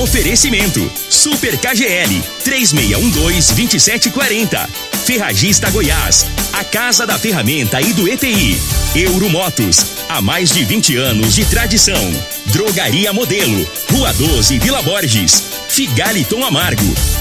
Oferecimento: Super KGL 3612-2740. Ferragista Goiás, a casa da ferramenta e do EPI. Euromotos, há mais de 20 anos de tradição. Drogaria Modelo, Rua 12, Vila Borges. Figaliton Amargo.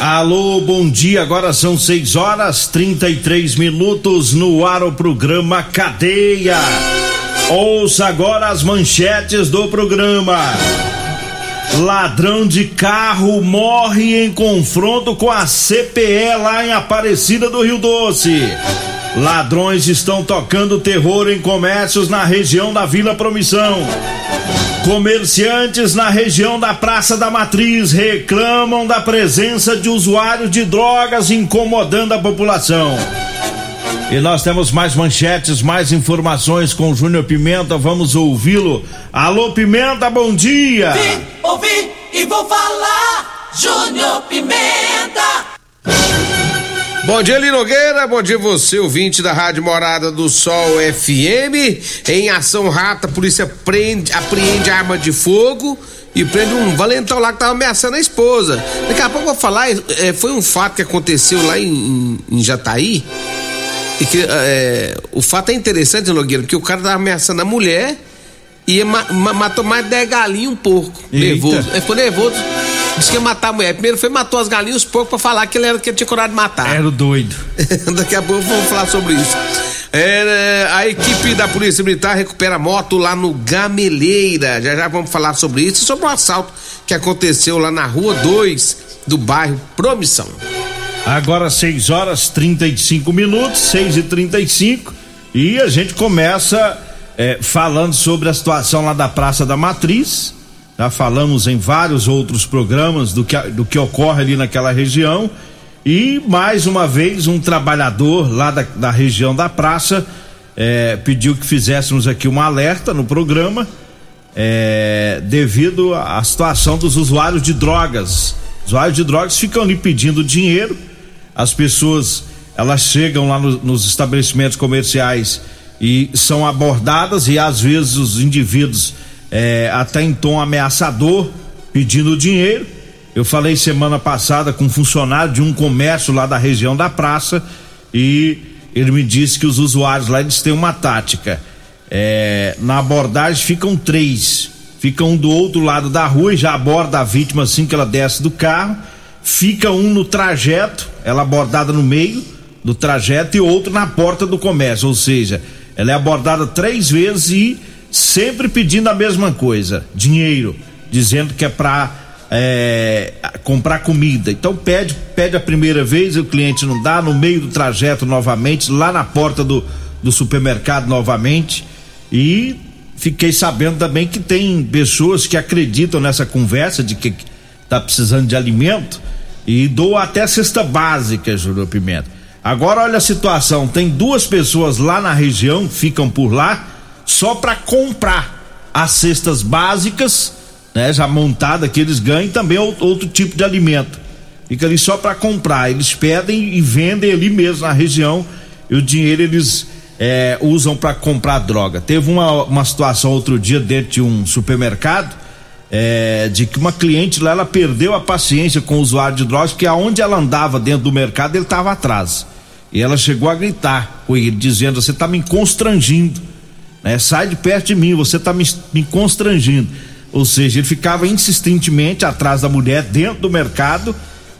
Alô, bom dia. Agora são 6 horas 33 minutos no ar o programa Cadeia. Ouça agora as manchetes do programa. Ladrão de carro morre em confronto com a CPE lá em Aparecida do Rio Doce. Ladrões estão tocando terror em comércios na região da Vila Promissão. Comerciantes na região da Praça da Matriz reclamam da presença de usuários de drogas incomodando a população. E nós temos mais manchetes, mais informações com Júnior Pimenta. Vamos ouvi-lo. Alô, Pimenta, bom dia! Vim, ouvi e vou falar. Júnior Pimenta! Bom dia, Linogueira. Bom dia, você, ouvinte da Rádio Morada do Sol FM. Em ação rata, a polícia prende, apreende arma de fogo e prende um valentão lá que tava ameaçando a esposa. Daqui a pouco eu vou falar, é, foi um fato que aconteceu lá em, em Jataí. E que é, o fato é interessante, Nogueira, porque o cara tava ameaçando a mulher e ma, ma, matou mais de 10 galinhos um porco. Nervoso. Ele ficou nervoso. Disse que ia matar a mulher. Primeiro foi matou as galinhas os porcos pra falar que ele, era, que ele tinha coragem de matar. Era o doido. Daqui a pouco vamos falar sobre isso. É, a equipe da Polícia Militar recupera moto lá no Gameleira. Já já vamos falar sobre isso e sobre o assalto que aconteceu lá na rua 2 do bairro Promissão. Agora 6 horas 35 minutos, 6 e 35 e a gente começa é, falando sobre a situação lá da Praça da Matriz. Já falamos em vários outros programas do que, do que ocorre ali naquela região. E mais uma vez, um trabalhador lá da, da região da praça é, pediu que fizéssemos aqui um alerta no programa é, devido à situação dos usuários de drogas. Usuários de drogas ficam ali pedindo dinheiro, as pessoas elas chegam lá no, nos estabelecimentos comerciais e são abordadas e às vezes os indivíduos é, até em tom ameaçador pedindo dinheiro. Eu falei semana passada com um funcionário de um comércio lá da região da praça e ele me disse que os usuários lá eles têm uma tática. É, na abordagem ficam três, ficam um do outro lado da rua e já aborda a vítima assim que ela desce do carro. Fica um no trajeto, ela abordada no meio do trajeto e outro na porta do comércio, ou seja, ela é abordada três vezes e sempre pedindo a mesma coisa, dinheiro, dizendo que é para é, comprar comida. Então pede, pede a primeira vez, o cliente não dá, no meio do trajeto novamente, lá na porta do, do supermercado novamente. E fiquei sabendo também que tem pessoas que acreditam nessa conversa de que tá precisando de alimento e dou até cesta básica, Júlio Pimenta. Agora olha a situação, tem duas pessoas lá na região, ficam por lá, só para comprar as cestas básicas, né, já montada que eles ganham, também outro tipo de alimento. Fica ali só para comprar. Eles pedem e vendem ali mesmo na região e o dinheiro eles é, usam para comprar droga. Teve uma, uma situação outro dia dentro de um supermercado é, de que uma cliente lá ela perdeu a paciência com o usuário de drogas, porque aonde ela andava dentro do mercado ele estava atrás. E ela chegou a gritar com ele, dizendo: Você está me constrangindo né? Sai de perto de mim, você está me, me constrangindo. Ou seja, ele ficava insistentemente atrás da mulher dentro do mercado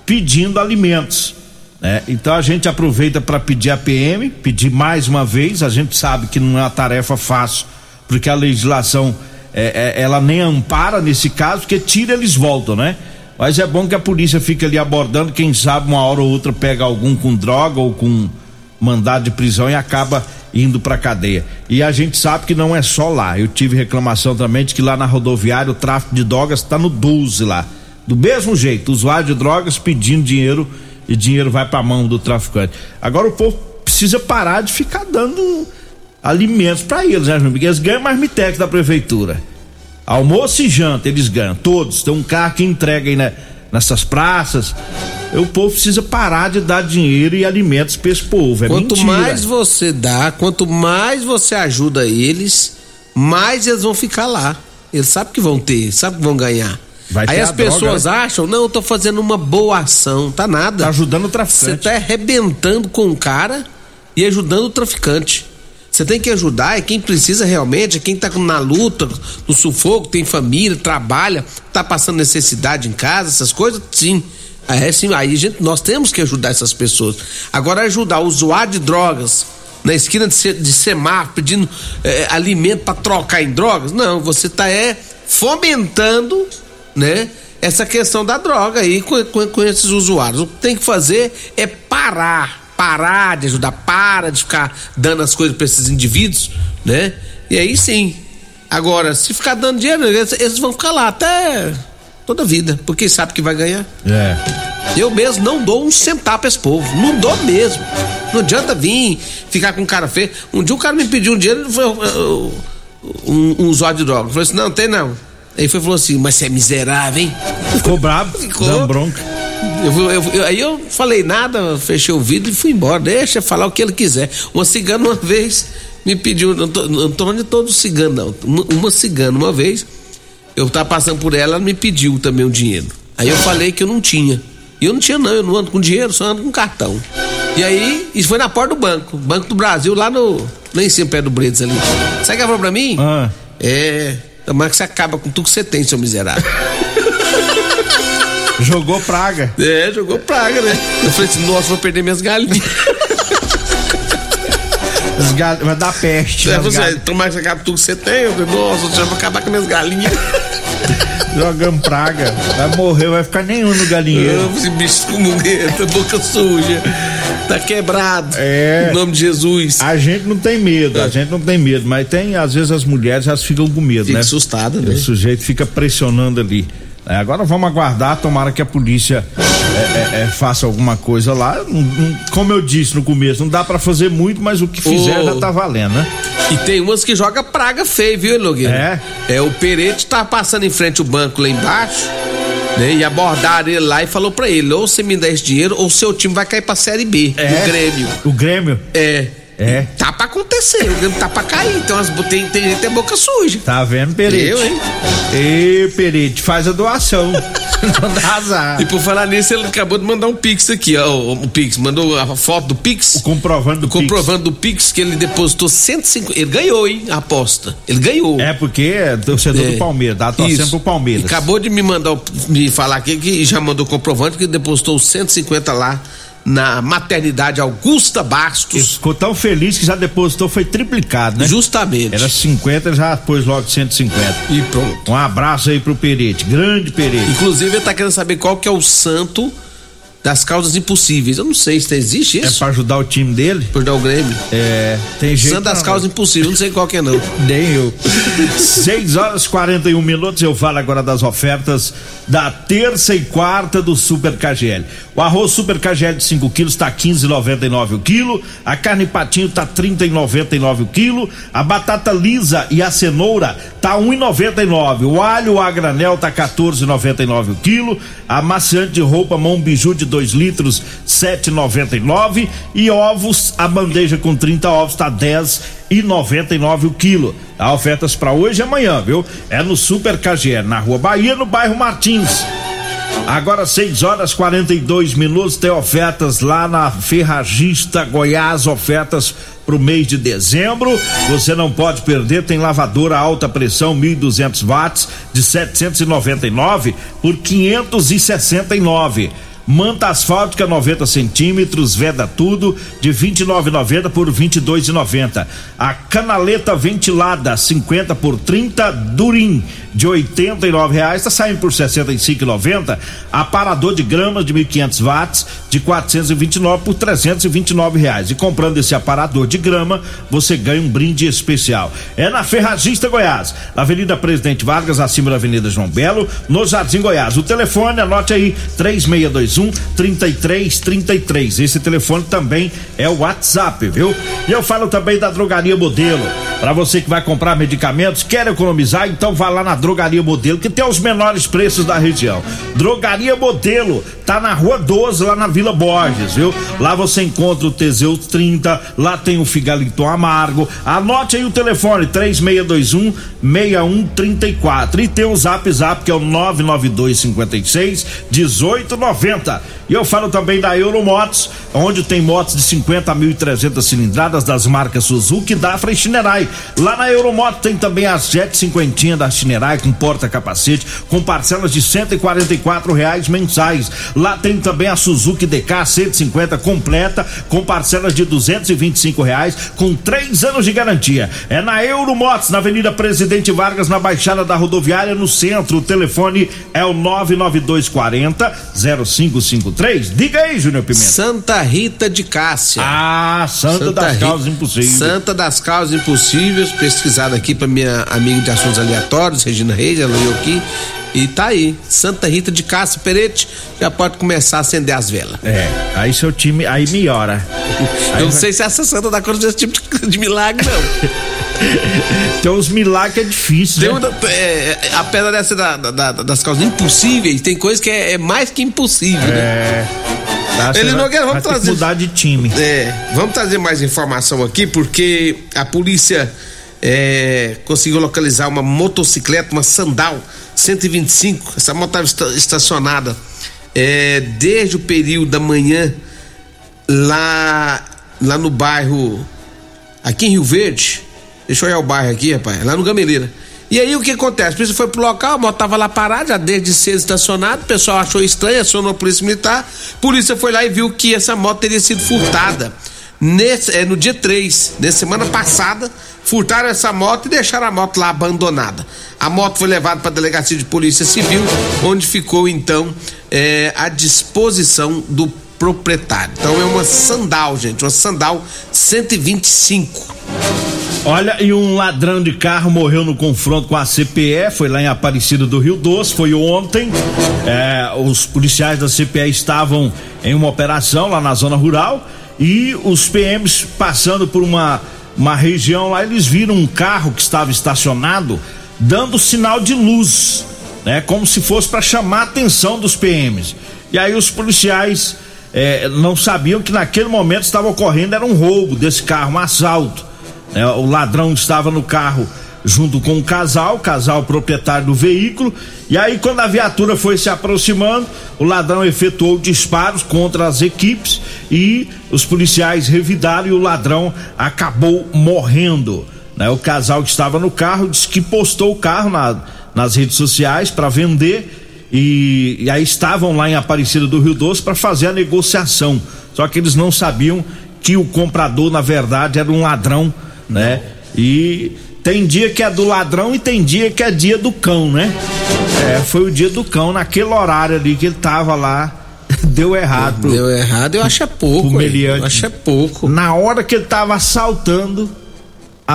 pedindo alimentos. Né? Então a gente aproveita para pedir a PM, pedir mais uma vez. A gente sabe que não é uma tarefa fácil, porque a legislação é, é, ela nem ampara nesse caso, porque tira eles voltam, né? Mas é bom que a polícia fique ali abordando, quem sabe uma hora ou outra pega algum com droga ou com mandado de prisão e acaba indo pra cadeia. E a gente sabe que não é só lá. Eu tive reclamação também de que lá na rodoviária o tráfico de drogas está no 12 lá. Do mesmo jeito, usuário de drogas pedindo dinheiro e dinheiro vai pra mão do traficante. Agora o povo precisa parar de ficar dando alimentos para eles, né, Porque eles ganham marmitex da prefeitura. Almoço e janta eles ganham, todos. Tem um carro que entrega aí né, nessas praças. O povo precisa parar de dar dinheiro e alimentos para esse povo. É quanto mentira. mais você dá, quanto mais você ajuda eles, mais eles vão ficar lá. Eles sabem que vão ter, sabem que vão ganhar. Vai Aí as a droga, pessoas né? acham, não, eu tô fazendo uma boa ação, tá nada. Tá ajudando o Você traficante. tá arrebentando com o cara e ajudando o traficante. Você tem que ajudar é quem precisa realmente, é quem tá na luta, no sufoco, tem família, trabalha, tá passando necessidade em casa, essas coisas, sim. É, sim, aí gente, nós temos que ajudar essas pessoas. Agora ajudar o usuário de drogas na esquina de, de semáforo pedindo é, alimento para trocar em drogas, não, você tá é fomentando, né? Essa questão da droga aí com, com, com esses usuários. O que tem que fazer é parar, parar de ajudar, para de ficar dando as coisas para esses indivíduos, né? E aí sim. Agora, se ficar dando dinheiro, eles, eles vão ficar lá até toda a vida, porque sabe que vai ganhar. É. Eu mesmo não dou um centavo pra esse povo. Não dou mesmo. Não adianta vir ficar com cara feio. Um dia o cara me pediu um dinheiro, foi, um, um usuário de droga. Eu falei assim: não, tem não. Aí foi falou assim: mas você é miserável, hein? Ficou bravo, Ficou. dando bronca. Eu, eu- eu- aí eu falei nada, fechei o vidro e fui embora. Deixa falar o que ele quiser. Uma cigana uma vez me pediu, de todo cigano, não. Uma, uma cigana uma vez, eu tava passando por ela, ela me pediu também o dinheiro. Aí eu falei que eu não tinha. E eu não tinha, não, eu não ando com dinheiro, só ando com cartão. E aí, isso foi na porta do banco, Banco do Brasil, lá no. Lá em cima, perto do Bredes ali. Sabe o que ela falou pra mim? Ah. É. Tomara que você acaba com tudo que você tem, seu miserável. Jogou praga. É, jogou praga, né? Eu falei assim, nossa, vou perder minhas galinhas. As gal- Vai dar peste. É, nas você, gal- você acabe tudo que você tem. Eu falei, nossa, você vai acabar com minhas galinhas. Jogando praga. Vai morrer, vai ficar nenhum no galinheiro. Esse bicho com mungueta, boca suja. Tá quebrado. É. Em nome de Jesus. A gente não tem medo, a gente não tem medo, mas tem, às vezes as mulheres elas ficam com medo, Fica né? assustada, O né? sujeito fica pressionando ali. É, agora vamos aguardar, tomara que a polícia é, é, é, faça alguma coisa lá. Não- não- como eu disse no começo, não dá pra fazer muito, mas o que fizer Ô. já tá valendo, né? E tem umas que joga praga feia, viu, Nogueira? É? É, o Perete tá passando em frente ao banco lá embaixo, né? E abordaram ele lá e falou pra ele: ou você me dá esse dinheiro, ou seu time vai cair pra Série B, É. do Grêmio. O Grêmio, É. É. Tá pra acontecer, o Grêmio tá pra cair. Então as, tem, tem gente que tem boca suja. tá vendo, Perete? Eu, hein? Ê, Perete, faz a doação. não dá azar. E por falar nisso, ele acabou de mandar um Pix aqui, ó. O, o Pix, mandou a foto do Pix. Comprovando do Pix. comprovando do Pix que ele depositou 150. Ele ganhou, hein? A aposta. Ele ganhou. É porque é torcedor É. do Palmeiras, dá torcendo pro Palmeiras. E acabou de me mandar, o- me falar aqui que já mandou comprovante que depositou 150 lá na maternidade Augusta Bastos. ficou tão feliz que já depositou, foi triplicado, né? Justamente. Era 50, já pôs logo 150. E pronto. Um abraço aí pro Perete, grande Perete. Inclusive, ele tá querendo saber qual que é o santo das causas impossíveis. Eu não sei se existe É isso. pra ajudar o time dele? Por dar o Grêmio. É, tem jeito. Santo das causas impossíveis, eu não sei qual que é não. Nem eu. 6 horas e 41 minutos. Eu falo agora das ofertas da terça e quarta do Super KGL. O arroz Super KGL de 5 quilos tá 15,99 o quilo. A carne patinho tá 30,99 o quilo. A batata lisa e a cenoura tá 1,99. O alho a granel tá 14,99 o quilo. A maciante de roupa mão biju de 2 litros 7,99 e ovos a bandeja com 30 ovos tá 10 e 99 o quilo. Há ofertas para hoje e amanhã, viu? É no Super KGL, na Rua Bahia, no bairro Martins. Agora 6 horas 42 minutos, tem ofertas lá na Ferragista Goiás, ofertas pro mês de dezembro. Você não pode perder, tem lavadora alta pressão 1200 watts de 799 por 569. Manta asfáltica 90 centímetros, veda tudo de 29,90 por 22,90. A canaleta ventilada 50 por 30 Durim de 89 reais está saindo por 65,90. Aparador de gramas de 1.500 watts de 429 por 329 reais. E comprando esse aparador de grama você ganha um brinde especial. É na Ferragista Goiás, na Avenida Presidente Vargas acima da Avenida João Belo, no Jardim Goiás. O telefone anote aí 3621 3333. Esse telefone também é o WhatsApp, viu? E eu falo também da Drogaria Modelo. Para você que vai comprar medicamentos, quer economizar, então vá lá na Drogaria Modelo, que tem os menores preços da região. Drogaria Modelo, tá na Rua 12, lá na Vila Borges, viu? Lá você encontra o Teseus 30, lá tem o Figalito Amargo. Anote aí o telefone 3621 6134 e tem o Zap Zap que é o 992 56 1890. E eu falo também da Euromotos, onde tem motos de 50 mil e 300 cilindradas das marcas Suzuki, Dafra e Shinerai. Lá na Euromoto tem também as Jet 50 da Shinerai com porta-capacete, com parcelas de 144 reais mensais. Lá tem também a Suzuki DK 150 completa, com parcelas de 225 reais, com três anos de garantia. É na Euromotos, na Avenida Presidente Vargas, na Baixada da Rodoviária, no centro. O telefone é o 99240 0553. Diga aí, Júnior Pimenta. Santa Rita de Cássia. Ah, Santa, Santa das Rita, Causas Impossíveis. Santa das Causas Impossíveis, pesquisado aqui para minha amiga de assuntos aleatórios, Regina Reis, ela veio aqui. E tá aí, Santa Rita de Cássia Perete, já pode começar a acender as velas. É, aí seu time, aí melhora. Aí Eu não vai... sei se essa Santa da Cruz desse tipo de, de milagre, não. tem uns milagres que é difícil, tem né? Uma, é, apesar dessa da, da, das causas impossíveis, tem coisa que é, é mais que impossível, né? é. né? Ele não quer, vamos trazer. mudar de time. É, vamos trazer mais informação aqui, porque a polícia é, conseguiu localizar uma motocicleta, uma sandal 125. Essa moto estava estacionada é, desde o período da manhã lá, lá no bairro, aqui em Rio Verde. Deixa eu olhar o bairro aqui, rapaz, lá no Gameleira. E aí o que acontece? A polícia foi pro local, a moto tava lá parada, já desde cedo estacionada, o pessoal achou estranho, acionou a polícia militar, a polícia foi lá e viu que essa moto teria sido furtada. Nesse, é, no dia 3, na semana passada, furtaram essa moto e deixaram a moto lá abandonada. A moto foi levada para a delegacia de polícia civil, onde ficou então é, à disposição do proprietário. Então é uma sandal, gente, uma sandal 125. Olha, e um ladrão de carro morreu no confronto com a CPE, foi lá em Aparecida do Rio Doce, foi ontem. É, os policiais da CPE estavam em uma operação lá na zona rural e os PMs passando por uma, uma região lá, eles viram um carro que estava estacionado dando sinal de luz, né? Como se fosse para chamar a atenção dos PMs. E aí os policiais é, não sabiam que naquele momento estava ocorrendo era um roubo desse carro, um assalto. Né? O ladrão estava no carro junto com o casal, o casal proprietário do veículo. E aí, quando a viatura foi se aproximando, o ladrão efetuou disparos contra as equipes e os policiais revidaram e o ladrão acabou morrendo. Né? O casal que estava no carro disse que postou o carro na, nas redes sociais para vender e, e, aí estavam lá em Aparecida do Rio Doce para fazer a negociação. Só que eles não sabiam que o comprador, na verdade, era um ladrão, né? E tem dia que é do ladrão e tem dia que é dia do cão, né? É, foi o dia do cão, naquele horário ali que ele tava lá. Deu errado. Pro, Deu errado, eu acho é pouco. Eu acho é pouco. Na hora que ele tava assaltando,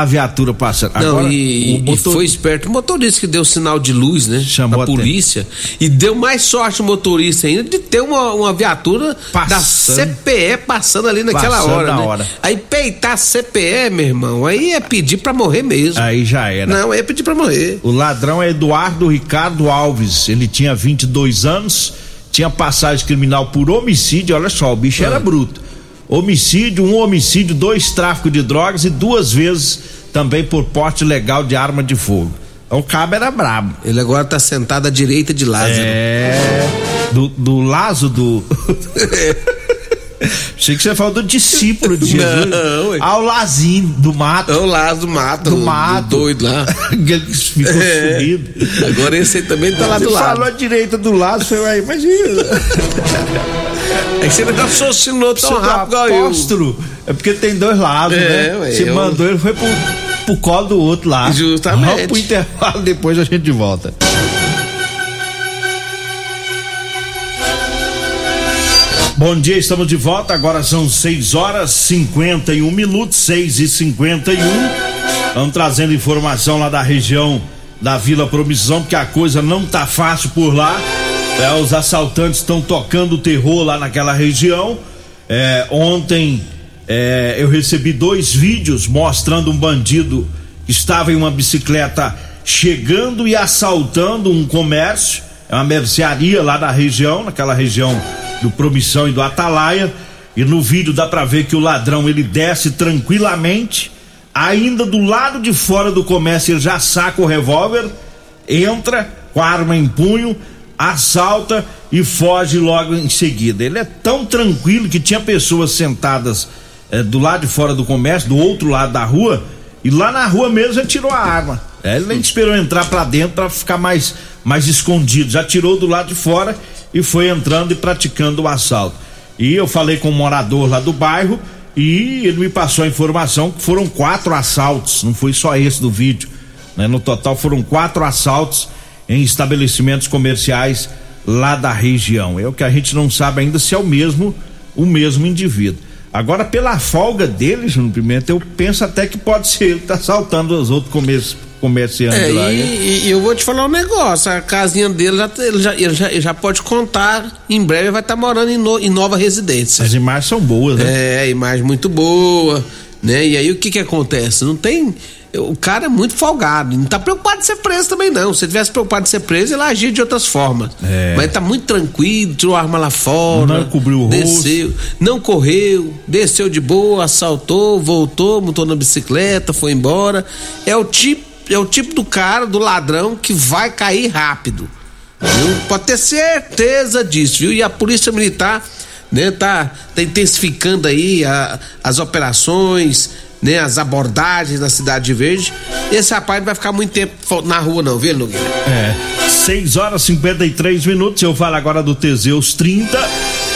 a viatura passando. Não, Agora, e, motor... e, foi esperto o motorista que deu sinal de luz, né? Chamou a polícia. E deu mais sorte o motorista ainda de ter uma, uma viatura passando. da CPE passando ali naquela passando hora, né? hora. Aí peitar a CPE, meu irmão, aí é pedir pra morrer mesmo. Aí já era. Não, aí é pedir pra morrer. O ladrão é Eduardo Ricardo Alves. Ele tinha 22 anos, tinha passagem criminal por homicídio. Olha só, o bicho ah. era bruto homicídio, um homicídio, dois tráficos de drogas e duas vezes também por porte legal de arma de fogo. Então, o cabo era brabo. Ele agora tá sentado à direita de Lázaro. É. Do, do Lazo do. Achei que você falou do discípulo de Jesus. Não. Ao Lazinho, do mato. É o do mato. Do mato. doido lá. Que ficou É. sumido. Agora esse aí também tá lá do lado. falou a direita do lado, foi aí, imagina. É que você não raciocinou tão rápido apóstolo. É porque tem dois lados, É, né? ué, Você eu- mandou, ele foi pro, pro colo do outro lá. Justamente. Vamos pro intervalo, depois a gente volta. Bom dia, estamos de volta. Agora são 6 horas 51 minutos, 6 e 51 Vamos trazendo informação lá da região da Vila Promissão, porque a coisa não tá fácil por lá. É, os assaltantes estão tocando terror lá naquela região. É, ontem é, eu recebi dois vídeos mostrando um bandido que estava em uma bicicleta chegando e assaltando um comércio, é uma mercearia lá da região, naquela região do Promissão e do Atalaia. E no vídeo dá pra ver que o ladrão ele desce tranquilamente, ainda do lado de fora do comércio ele já saca o revólver, entra com a arma em punho, assalta e foge logo em seguida. Ele é tão tranquilo que tinha pessoas sentadas eh, do lado de fora do comércio, do outro lado da rua, e lá na rua mesmo ele tirou a arma. Eh, ele nem esperou entrar pra dentro pra ficar mais, mais escondido, já tirou do lado de fora e foi entrando e praticando o assalto. E eu falei com um morador lá do bairro e ele me passou a informação que foram quatro assaltos, não foi só esse do vídeo. né? No total foram quatro assaltos em estabelecimentos comerciais lá da região. É o que a gente não sabe ainda se é o mesmo o mesmo indivíduo. Agora, pela folga dele, Júnior Pimenta, eu penso até que pode ser ele que tá assaltando os outros comerci- comerciantes É, lá. hein? e, e eu vou te falar um negócio, a casinha dele já, ele já, ele já, ele já pode contar, em breve vai estar morando em, no- em nova residência. As imagens são boas, né? É, imagem muito boa, né? E aí o que que acontece? Não tem. O cara é muito folgado, não tá preocupado de ser preso também, não. Se ele tivesse preocupado de ser preso, ele agia de outras formas. É. Mas ele tá muito tranquilo, tirou a arma lá fora. Não cobriu o rosto. Desceu, não correu, desceu de boa, assaltou, voltou, montou na bicicleta, foi embora. É o tipo, é o tipo do cara, do ladrão, que vai cair rápido. Viu? Pode ter certeza disso, viu? E a polícia militar, né, tá, tá intensificando aí a- as operações, né, as abordagens na Cidade Verde. Esse rapaz não vai ficar muito tempo na rua não, viu, Nogueira? É. 6 horas e 53 minutos. Eu falo agora do Teseus 30.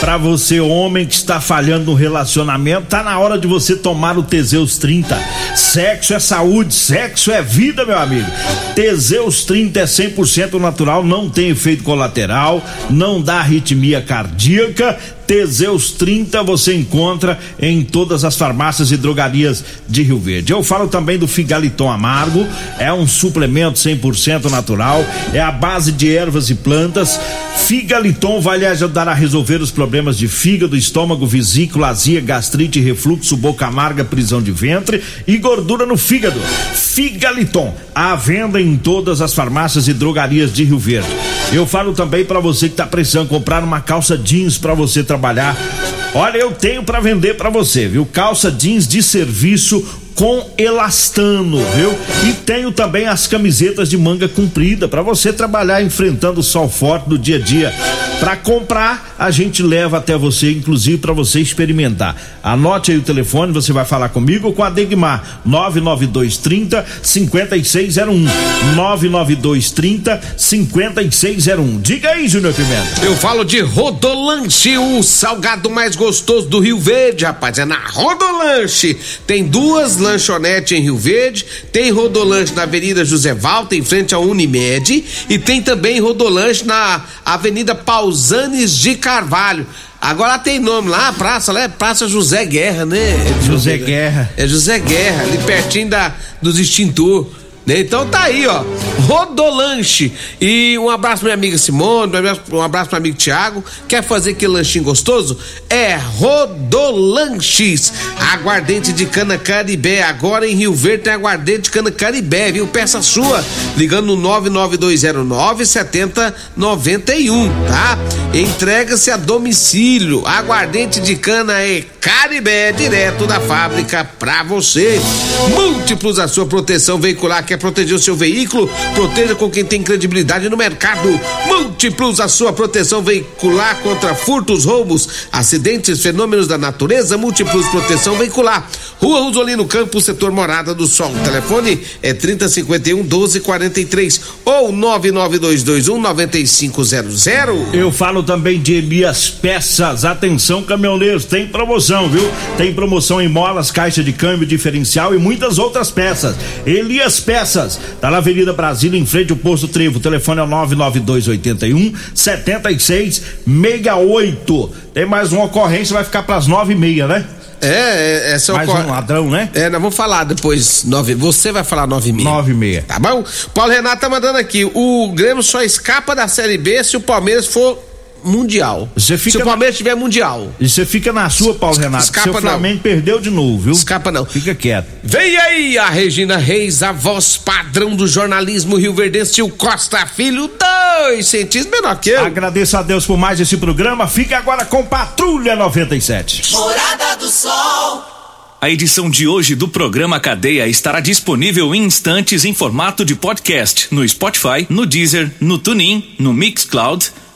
Pra você, homem que está falhando no relacionamento, tá na hora de você tomar o Teseus 30. Sexo é saúde, sexo é vida, meu amigo. Teseus 30 é 100% natural, não tem efeito colateral, não dá arritmia cardíaca. Teseus 30 você encontra em todas as farmácias e drogarias de Rio Verde. Eu falo também do Figaliton Amargo, é um suplemento 100% natural, é a base de ervas e plantas. Figaliton vai lhe ajudar a resolver os problemas de fígado, estômago, vesícula, azia, gastrite, refluxo, boca amarga, prisão de ventre e gordura no fígado. Figaliton, à venda em todas as farmácias e drogarias de Rio Verde. Eu falo também para você que tá precisando comprar uma calça jeans para você trabalhar. Olha, eu tenho para vender para você, viu? Calça jeans de serviço com elastano, viu? E tenho também as camisetas de manga comprida para você trabalhar enfrentando o sol forte do dia a dia. Para comprar, a gente leva até você, inclusive para você experimentar. Anote aí o telefone, você vai falar comigo ou com a Degmar 99230 5601 99230 5601. Diga aí, Júnior Pimenta. Eu falo de Rodolanche, o salgado mais gostoso do Rio Verde, rapaz. É na Rodolanche. Tem duas lanchonetes em Rio Verde, tem Rodolanche na Avenida José Valta, em frente à Unimed, e tem também Rodolanche na Avenida Pausanes de Carvalho. Agora tem nome lá, a praça lá é Praça José Guerra, né? José Guerra. É José Guerra, ali pertinho da, dos extintor. Então tá aí, ó. Rodolanche. E um abraço minha amiga Simone, um abraço, pro amigo Tiago. Quer fazer aquele lanchinho gostoso? É Rodolanches. Aguardente de cana caribé. Agora em Rio Verde tem aguardente de cana caribé, viu? Peça sua. Ligando no 99209 7091, tá? Entrega-se a domicílio. Aguardente de cana é caribé, direto da fábrica pra você. Múltiplos a sua proteção veicular que é proteger o seu veículo? Proteja com quem tem credibilidade no mercado. Múltiplos, a sua proteção veicular contra furtos, roubos, acidentes, fenômenos da natureza. Múltiplos Proteção Veicular. Rua Rosolino Campos, setor Morada do Sol. O telefone é 3051 1243 ou 99221 9500. Eu falo também de Elias Peças. Atenção, caminhoneiros, tem promoção, viu? Tem promoção em molas, caixa de câmbio diferencial e muitas outras peças. Elias Peças, tá na Avenida Brasília, em frente ao posto Trevo. O telefone é 99281 7668. Tem mais uma ocorrência, vai ficar para as nove e meia, né? É, é essa Mais ocor... um ladrão, né? É, nós vamos falar depois, nove. Você vai falar nove e meia. Nove e meia. Tá bom? Paulo Renato tá mandando aqui. O Grêmio só escapa da Série B se o Palmeiras for mundial. Você fica se o na- Palmeiras tiver mundial. E você fica na sua, Paulo Renato. Escapa Seu Flamengo perdeu de novo, viu? Escapa não. Fica quieto. Vem aí a Regina Reis, a voz padrão do jornalismo Rio Verdense, o Costa Filho, dois centímetros menor que eu. Agradeço a Deus por mais esse programa. Fique agora com Patrulha 97. Morada do Sol. A edição de hoje do programa Cadeia estará disponível em instantes em formato de podcast no Spotify, no Deezer, no TuneIn, no Mixcloud,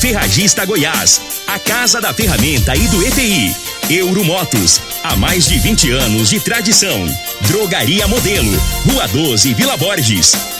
Ferragista Goiás. A Casa da Ferramenta e do ETI. Euromotos. Há mais de 20 anos de tradição. Drogaria Modelo. Rua 12, Vila Borges.